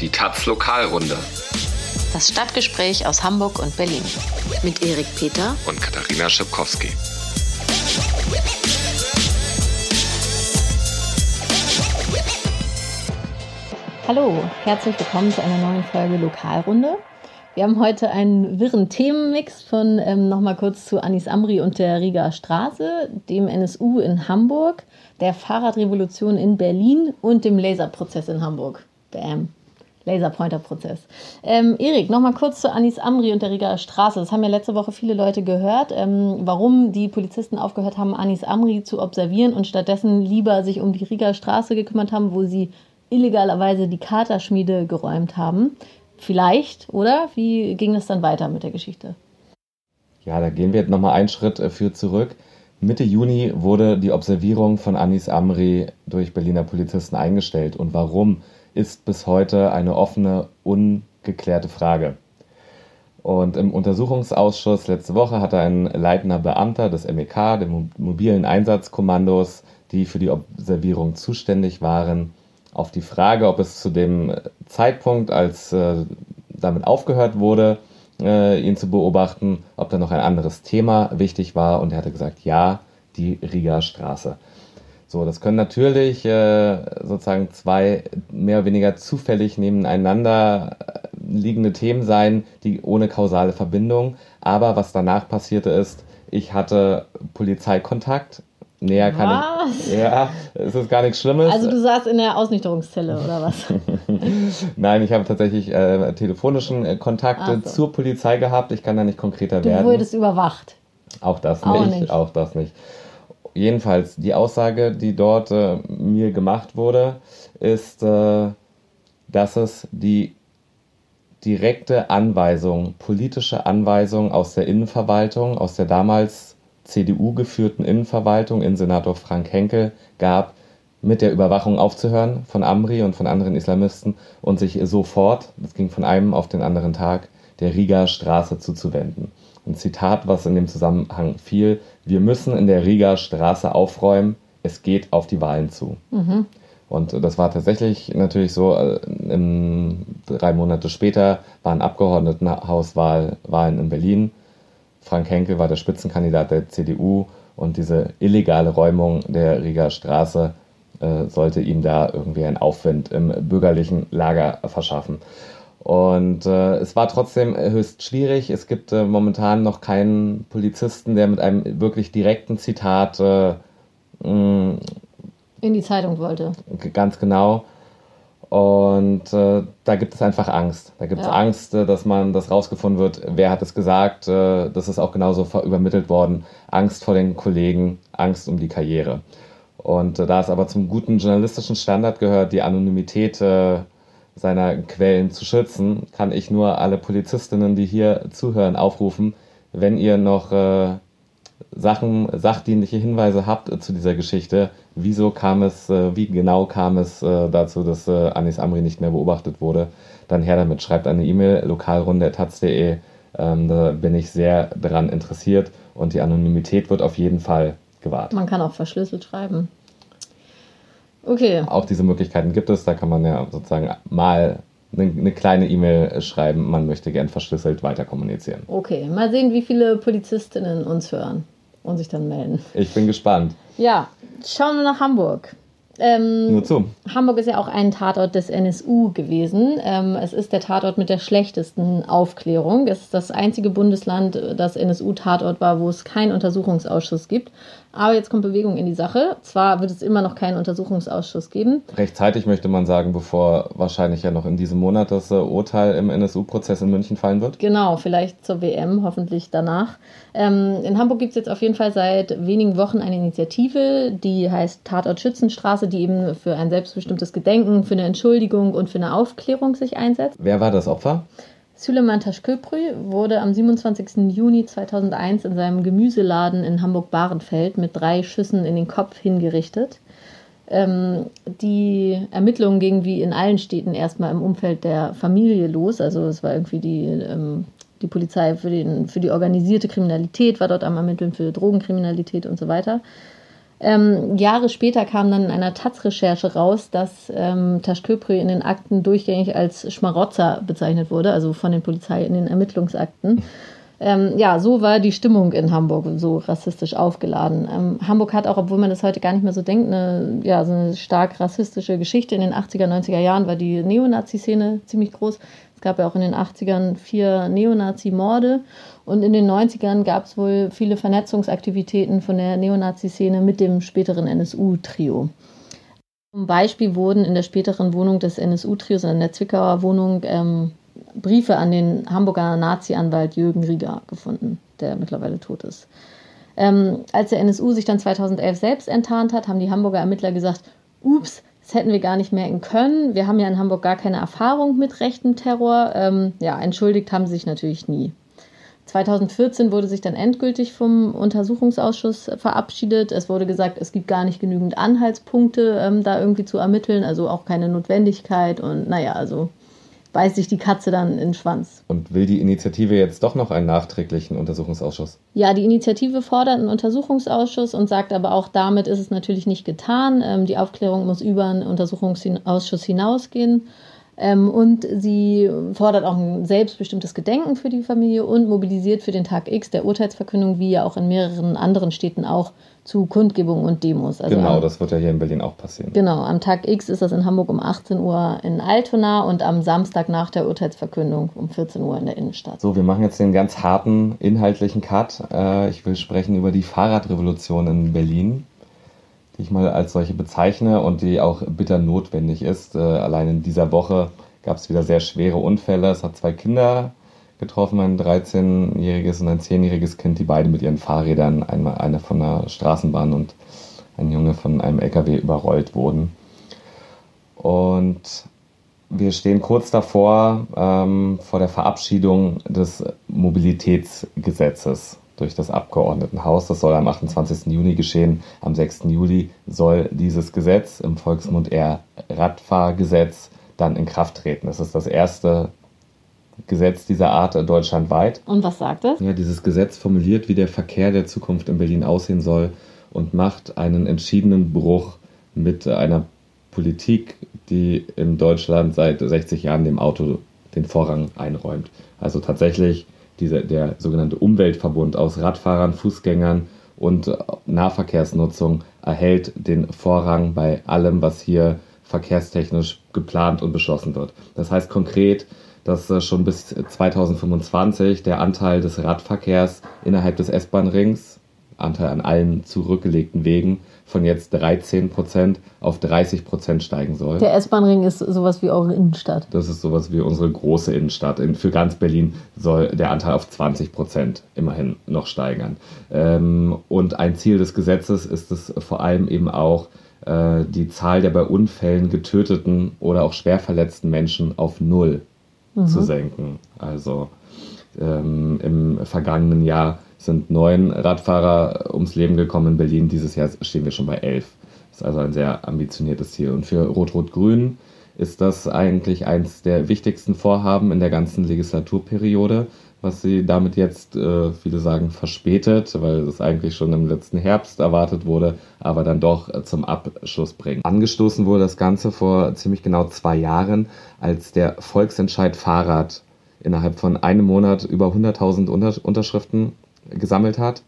Die Taz Lokalrunde. Das Stadtgespräch aus Hamburg und Berlin. Mit Erik Peter und Katharina Schipkowski. Hallo, herzlich willkommen zu einer neuen Folge Lokalrunde. Wir haben heute einen wirren Themenmix von ähm, nochmal kurz zu Anis Amri und der Riga Straße, dem NSU in Hamburg, der Fahrradrevolution in Berlin und dem Laserprozess in Hamburg. Bam. Laserpointer-Prozess. Ähm, Erik, nochmal kurz zu Anis Amri und der Riga Straße. Das haben ja letzte Woche viele Leute gehört, ähm, warum die Polizisten aufgehört haben, Anis Amri zu observieren und stattdessen lieber sich um die Riga Straße gekümmert haben, wo sie illegalerweise die Katerschmiede geräumt haben. Vielleicht, oder? Wie ging es dann weiter mit der Geschichte? Ja, da gehen wir jetzt nochmal einen Schritt äh, für zurück. Mitte Juni wurde die Observierung von Anis Amri durch Berliner Polizisten eingestellt. Und warum, ist bis heute eine offene, ungeklärte Frage. Und im Untersuchungsausschuss letzte Woche hatte ein leitender Beamter des MEK, der mobilen Einsatzkommandos, die für die Observierung zuständig waren, auf die Frage, ob es zu dem Zeitpunkt, als äh, damit aufgehört wurde, äh, ihn zu beobachten, ob da noch ein anderes Thema wichtig war. Und er hatte gesagt, ja, die Riga Straße. So, das können natürlich äh, sozusagen zwei mehr oder weniger zufällig nebeneinander liegende Themen sein, die ohne kausale Verbindung. Aber was danach passierte ist, ich hatte Polizeikontakt Näher kann was? ich. Ja, es ist gar nichts Schlimmes. Also du saßt in der Ausnüchterungszelle oder was? Nein, ich habe tatsächlich äh, telefonischen äh, Kontakt so. zur Polizei gehabt. Ich kann da nicht konkreter du werden. Du wurdest überwacht. Auch das auch nicht, nicht, Auch das nicht. Jedenfalls, die Aussage, die dort äh, mir gemacht wurde, ist, äh, dass es die direkte Anweisung, politische Anweisung aus der Innenverwaltung, aus der damals CDU-geführten Innenverwaltung in Senator Frank Henkel gab, mit der Überwachung aufzuhören von Amri und von anderen Islamisten und sich sofort, das ging von einem auf den anderen Tag, der Riga Straße zuzuwenden. Ein Zitat, was in dem Zusammenhang fiel, wir müssen in der Riga Straße aufräumen, es geht auf die Wahlen zu. Mhm. Und das war tatsächlich natürlich so, äh, drei Monate später waren Abgeordnetenhauswahlen in Berlin Frank Henkel war der Spitzenkandidat der CDU und diese illegale Räumung der Rieger Straße äh, sollte ihm da irgendwie einen Aufwind im bürgerlichen Lager verschaffen. Und äh, es war trotzdem höchst schwierig. Es gibt äh, momentan noch keinen Polizisten, der mit einem wirklich direkten Zitat äh, in die Zeitung wollte. Ganz genau. Und äh, da gibt es einfach Angst. Da gibt es ja. Angst, äh, dass man das rausgefunden wird, wer hat es gesagt. Äh, das ist auch genauso übermittelt worden. Angst vor den Kollegen, Angst um die Karriere. Und äh, da es aber zum guten journalistischen Standard gehört, die Anonymität äh, seiner Quellen zu schützen, kann ich nur alle Polizistinnen, die hier zuhören, aufrufen, wenn ihr noch äh, Sachen, sachdienliche Hinweise habt zu dieser Geschichte, wieso kam es, äh, wie genau kam es äh, dazu, dass äh, Anis Amri nicht mehr beobachtet wurde, dann her damit. Schreibt eine E-Mail, lokalrunde.taz.de. Ähm, da bin ich sehr daran interessiert und die Anonymität wird auf jeden Fall gewahrt. Man kann auch verschlüsselt schreiben. Okay. Auch diese Möglichkeiten gibt es. Da kann man ja sozusagen mal eine, eine kleine E-Mail schreiben, man möchte gern verschlüsselt weiter kommunizieren. Okay, mal sehen, wie viele Polizistinnen uns hören und sich dann melden. Ich bin gespannt. Ja, schauen wir nach Hamburg. Ähm, Nur zu. Hamburg ist ja auch ein Tatort des NSU gewesen. Ähm, es ist der Tatort mit der schlechtesten Aufklärung. Es ist das einzige Bundesland, das NSU-Tatort war, wo es keinen Untersuchungsausschuss gibt. Aber jetzt kommt Bewegung in die Sache. Zwar wird es immer noch keinen Untersuchungsausschuss geben. Rechtzeitig möchte man sagen, bevor wahrscheinlich ja noch in diesem Monat das äh, Urteil im NSU-Prozess in München fallen wird. Genau, vielleicht zur WM, hoffentlich danach. Ähm, in Hamburg gibt es jetzt auf jeden Fall seit wenigen Wochen eine Initiative, die heißt Tatort Schützenstraße, die eben für ein selbstbestimmtes Gedenken, für eine Entschuldigung und für eine Aufklärung sich einsetzt. Wer war das Opfer? Süleyman Taşköprü wurde am 27. Juni 2001 in seinem Gemüseladen in Hamburg-Bahrenfeld mit drei Schüssen in den Kopf hingerichtet. Ähm, die Ermittlungen gingen wie in allen Städten erstmal im Umfeld der Familie los. Also es war irgendwie die, ähm, die Polizei für, den, für die organisierte Kriminalität, war dort am Ermitteln für Drogenkriminalität und so weiter. Ähm, Jahre später kam dann in einer Taz-Recherche raus, dass ähm, Taschköprü in den Akten durchgängig als Schmarotzer bezeichnet wurde, also von den Polizei in den Ermittlungsakten. Ähm, ja, so war die Stimmung in Hamburg so rassistisch aufgeladen. Ähm, Hamburg hat auch, obwohl man das heute gar nicht mehr so denkt, eine, ja, so eine stark rassistische Geschichte. In den 80er, 90er Jahren war die Neonazi-Szene ziemlich groß. Es gab ja auch in den 80ern vier Neonazi-Morde und in den 90ern gab es wohl viele Vernetzungsaktivitäten von der Neonazi-Szene mit dem späteren NSU-Trio. Zum Beispiel wurden in der späteren Wohnung des NSU-Trios, in der Zwickauer Wohnung, ähm, Briefe an den Hamburger Nazi-Anwalt Jürgen Rieger gefunden, der mittlerweile tot ist. Ähm, als der NSU sich dann 2011 selbst enttarnt hat, haben die Hamburger Ermittler gesagt, ups, das hätten wir gar nicht merken können. Wir haben ja in Hamburg gar keine Erfahrung mit rechtem Terror. Ähm, ja, entschuldigt haben sie sich natürlich nie. 2014 wurde sich dann endgültig vom Untersuchungsausschuss verabschiedet. Es wurde gesagt, es gibt gar nicht genügend Anhaltspunkte, ähm, da irgendwie zu ermitteln, also auch keine Notwendigkeit. Und naja, also beißt sich die Katze dann in den Schwanz. Und will die Initiative jetzt doch noch einen nachträglichen Untersuchungsausschuss? Ja, die Initiative fordert einen Untersuchungsausschuss und sagt aber auch, damit ist es natürlich nicht getan. Ähm, die Aufklärung muss über einen Untersuchungsausschuss hinausgehen. Ähm, und sie fordert auch ein selbstbestimmtes Gedenken für die Familie und mobilisiert für den Tag X der Urteilsverkündung, wie ja auch in mehreren anderen Städten auch, zu Kundgebungen und Demos. Also genau, am, das wird ja hier in Berlin auch passieren. Genau, am Tag X ist das in Hamburg um 18 Uhr in Altona und am Samstag nach der Urteilsverkündung um 14 Uhr in der Innenstadt. So, wir machen jetzt den ganz harten inhaltlichen Cut. Äh, ich will sprechen über die Fahrradrevolution in Berlin die ich mal als solche bezeichne und die auch bitter notwendig ist. Äh, allein in dieser Woche gab es wieder sehr schwere Unfälle. Es hat zwei Kinder getroffen, ein 13-jähriges und ein 10-jähriges Kind, die beide mit ihren Fahrrädern, einmal einer von einer Straßenbahn und ein Junge von einem LKW überrollt wurden. Und wir stehen kurz davor, ähm, vor der Verabschiedung des Mobilitätsgesetzes durch das Abgeordnetenhaus. Das soll am 28. Juni geschehen. Am 6. Juli soll dieses Gesetz, im Volksmund eher Radfahrgesetz, dann in Kraft treten. Das ist das erste Gesetz dieser Art deutschlandweit. Und was sagt es? Ja, dieses Gesetz formuliert, wie der Verkehr der Zukunft in Berlin aussehen soll und macht einen entschiedenen Bruch mit einer Politik, die in Deutschland seit 60 Jahren dem Auto den Vorrang einräumt. Also tatsächlich diese, der sogenannte Umweltverbund aus Radfahrern, Fußgängern und Nahverkehrsnutzung erhält den Vorrang bei allem, was hier verkehrstechnisch geplant und beschlossen wird. Das heißt konkret, dass äh, schon bis 2025 der Anteil des Radverkehrs innerhalb des S-Bahn-Rings, Anteil an allen zurückgelegten Wegen, von jetzt 13 Prozent auf 30 Prozent steigen soll. Der S-Bahn-Ring ist sowas wie eure Innenstadt. Das ist sowas wie unsere große Innenstadt. Für ganz Berlin soll der Anteil auf 20 Prozent immerhin noch steigern. Ähm, und ein Ziel des Gesetzes ist es vor allem eben auch, äh, die Zahl der bei Unfällen getöteten oder auch schwer verletzten Menschen auf null mhm. zu senken. Also ähm, im vergangenen Jahr sind neun Radfahrer ums Leben gekommen in Berlin. Dieses Jahr stehen wir schon bei elf. Das ist also ein sehr ambitioniertes Ziel. Und für Rot-Rot-Grün ist das eigentlich eines der wichtigsten Vorhaben in der ganzen Legislaturperiode, was sie damit jetzt, äh, viele sagen, verspätet, weil es eigentlich schon im letzten Herbst erwartet wurde, aber dann doch äh, zum Abschluss bringen. Angestoßen wurde das Ganze vor ziemlich genau zwei Jahren, als der Volksentscheid Fahrrad innerhalb von einem Monat über 100.000 Unterschriften gesammelt hat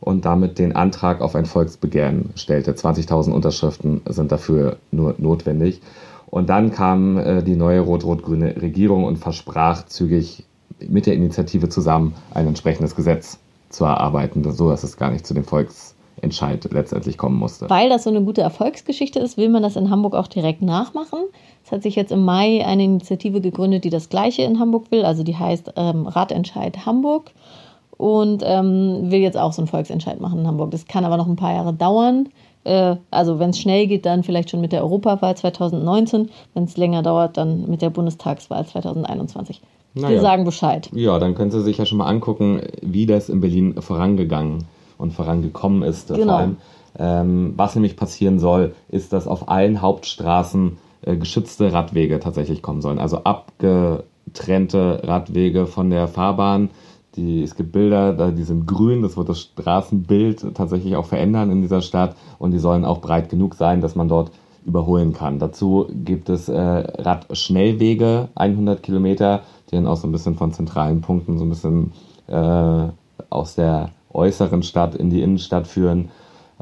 und damit den Antrag auf ein Volksbegehren stellte. 20.000 Unterschriften sind dafür nur notwendig. Und dann kam äh, die neue rot-rot-grüne Regierung und versprach zügig mit der Initiative zusammen ein entsprechendes Gesetz zu erarbeiten, so dass es gar nicht zu dem Volksentscheid letztendlich kommen musste. Weil das so eine gute Erfolgsgeschichte ist, will man das in Hamburg auch direkt nachmachen. Es hat sich jetzt im Mai eine Initiative gegründet, die das Gleiche in Hamburg will. Also die heißt ähm, Ratentscheid Hamburg und ähm, will jetzt auch so einen Volksentscheid machen in Hamburg. Das kann aber noch ein paar Jahre dauern. Äh, also wenn es schnell geht, dann vielleicht schon mit der Europawahl 2019. Wenn es länger dauert, dann mit der Bundestagswahl 2021. Naja. Wir sagen Bescheid. Ja, dann können Sie sich ja schon mal angucken, wie das in Berlin vorangegangen und vorangekommen ist. Genau. Vor allem. Ähm, was nämlich passieren soll, ist, dass auf allen Hauptstraßen äh, geschützte Radwege tatsächlich kommen sollen. Also abgetrennte Radwege von der Fahrbahn die, es gibt Bilder, die sind grün, das wird das Straßenbild tatsächlich auch verändern in dieser Stadt und die sollen auch breit genug sein, dass man dort überholen kann. Dazu gibt es äh, Radschnellwege, 100 Kilometer, die dann auch so ein bisschen von zentralen Punkten so ein bisschen äh, aus der äußeren Stadt in die Innenstadt führen.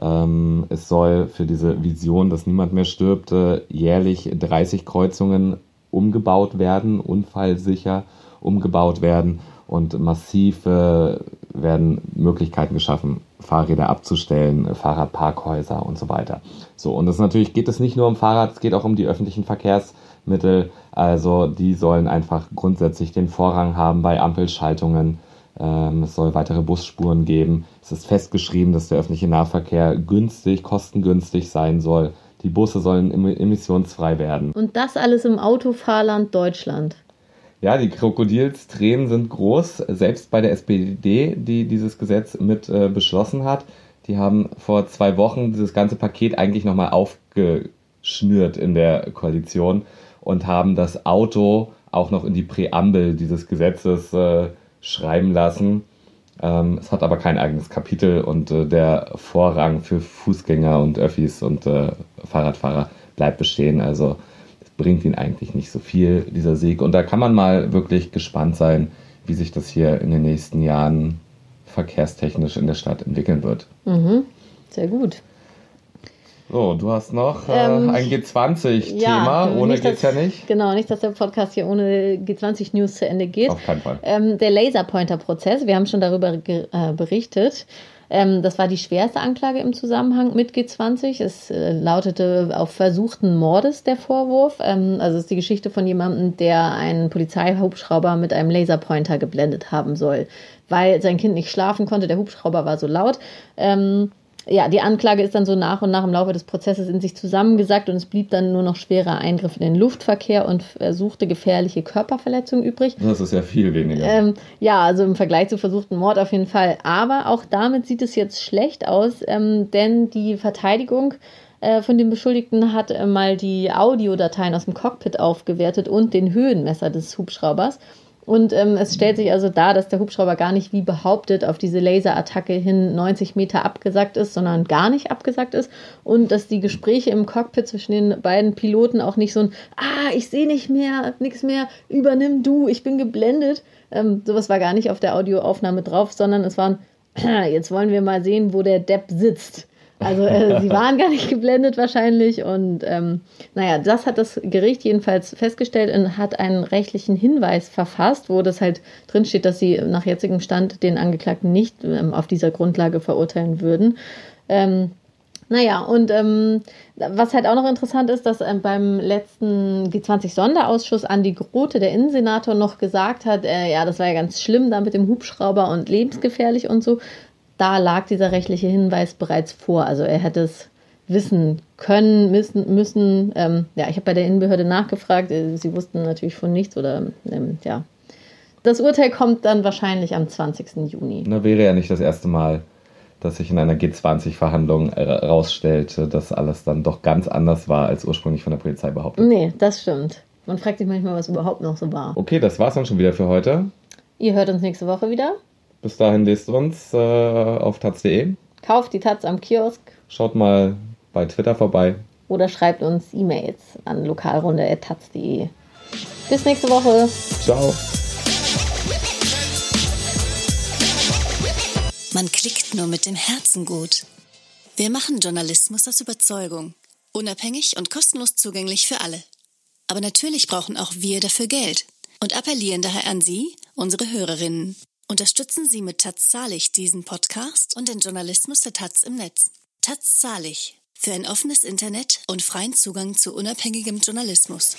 Ähm, es soll für diese Vision, dass niemand mehr stirbt, äh, jährlich 30 Kreuzungen umgebaut werden, unfallsicher umgebaut werden und massiv äh, werden Möglichkeiten geschaffen, Fahrräder abzustellen, Fahrradparkhäuser und so weiter. So, und das natürlich geht es nicht nur um Fahrrad, es geht auch um die öffentlichen Verkehrsmittel. Also die sollen einfach grundsätzlich den Vorrang haben bei Ampelschaltungen. Ähm, es soll weitere Busspuren geben. Es ist festgeschrieben, dass der öffentliche Nahverkehr günstig, kostengünstig sein soll. Die Busse sollen emissionsfrei werden. Und das alles im Autofahrland Deutschland. Ja, die Krokodilstränen sind groß, selbst bei der SPD, die dieses Gesetz mit äh, beschlossen hat. Die haben vor zwei Wochen dieses ganze Paket eigentlich nochmal aufgeschnürt in der Koalition und haben das Auto auch noch in die Präambel dieses Gesetzes äh, schreiben lassen. Ähm, es hat aber kein eigenes Kapitel und äh, der Vorrang für Fußgänger und Öffis und äh, Fahrradfahrer bleibt bestehen. Also bringt ihn eigentlich nicht so viel, dieser Sieg. Und da kann man mal wirklich gespannt sein, wie sich das hier in den nächsten Jahren verkehrstechnisch in der Stadt entwickeln wird. Mhm. Sehr gut. So, du hast noch äh, ähm, ein G20-Thema. Ja, ohne geht es ja nicht. Genau, nicht, dass der Podcast hier ohne G20-News zu Ende geht. Auf keinen Fall. Ähm, der Laserpointer-Prozess, wir haben schon darüber äh, berichtet. Ähm, das war die schwerste Anklage im Zusammenhang mit G20. Es äh, lautete auf versuchten Mordes der Vorwurf. Ähm, also es ist die Geschichte von jemandem, der einen Polizeihubschrauber mit einem Laserpointer geblendet haben soll, weil sein Kind nicht schlafen konnte. Der Hubschrauber war so laut. Ähm, ja, die Anklage ist dann so nach und nach im Laufe des Prozesses in sich zusammengesackt und es blieb dann nur noch schwerer Eingriff in den Luftverkehr und versuchte gefährliche Körperverletzung übrig. Das ist ja viel weniger. Ähm, ja, also im Vergleich zu versuchten Mord auf jeden Fall. Aber auch damit sieht es jetzt schlecht aus, ähm, denn die Verteidigung äh, von dem Beschuldigten hat äh, mal die Audiodateien aus dem Cockpit aufgewertet und den Höhenmesser des Hubschraubers. Und ähm, es stellt sich also dar, dass der Hubschrauber gar nicht wie behauptet auf diese Laserattacke hin 90 Meter abgesackt ist, sondern gar nicht abgesackt ist. Und dass die Gespräche im Cockpit zwischen den beiden Piloten auch nicht so ein, ah, ich sehe nicht mehr, nichts mehr, übernimm du, ich bin geblendet. Ähm, sowas war gar nicht auf der Audioaufnahme drauf, sondern es waren, jetzt wollen wir mal sehen, wo der Depp sitzt. Also äh, sie waren gar nicht geblendet wahrscheinlich. Und ähm, naja, das hat das Gericht jedenfalls festgestellt und hat einen rechtlichen Hinweis verfasst, wo das halt drinsteht, dass sie nach jetzigem Stand den Angeklagten nicht ähm, auf dieser Grundlage verurteilen würden. Ähm, naja, und ähm, was halt auch noch interessant ist, dass ähm, beim letzten G20-Sonderausschuss Andi Grote, der Innensenator, noch gesagt hat, äh, ja, das war ja ganz schlimm da mit dem Hubschrauber und lebensgefährlich und so da lag dieser rechtliche Hinweis bereits vor. Also er hätte es wissen können, müssen. müssen. Ähm, ja, ich habe bei der Innenbehörde nachgefragt. Äh, sie wussten natürlich von nichts oder ähm, ja. Das Urteil kommt dann wahrscheinlich am 20. Juni. Na, wäre ja nicht das erste Mal, dass sich in einer G20-Verhandlung herausstellte, dass alles dann doch ganz anders war, als ursprünglich von der Polizei behauptet. Nee, das stimmt. Man fragt sich manchmal, was überhaupt noch so war. Okay, das war's dann schon wieder für heute. Ihr hört uns nächste Woche wieder. Bis dahin lest uns äh, auf taz.de. Kauft die Taz am Kiosk. Schaut mal bei Twitter vorbei. Oder schreibt uns E-Mails an lokalrunde.taz.de. Bis nächste Woche. Ciao. Man klickt nur mit dem Herzen gut. Wir machen Journalismus aus Überzeugung. Unabhängig und kostenlos zugänglich für alle. Aber natürlich brauchen auch wir dafür Geld und appellieren daher an Sie, unsere Hörerinnen. Unterstützen Sie mit Taz Zahlig diesen Podcast und den Journalismus der Taz im Netz. Taz Zahlig für ein offenes Internet und freien Zugang zu unabhängigem Journalismus.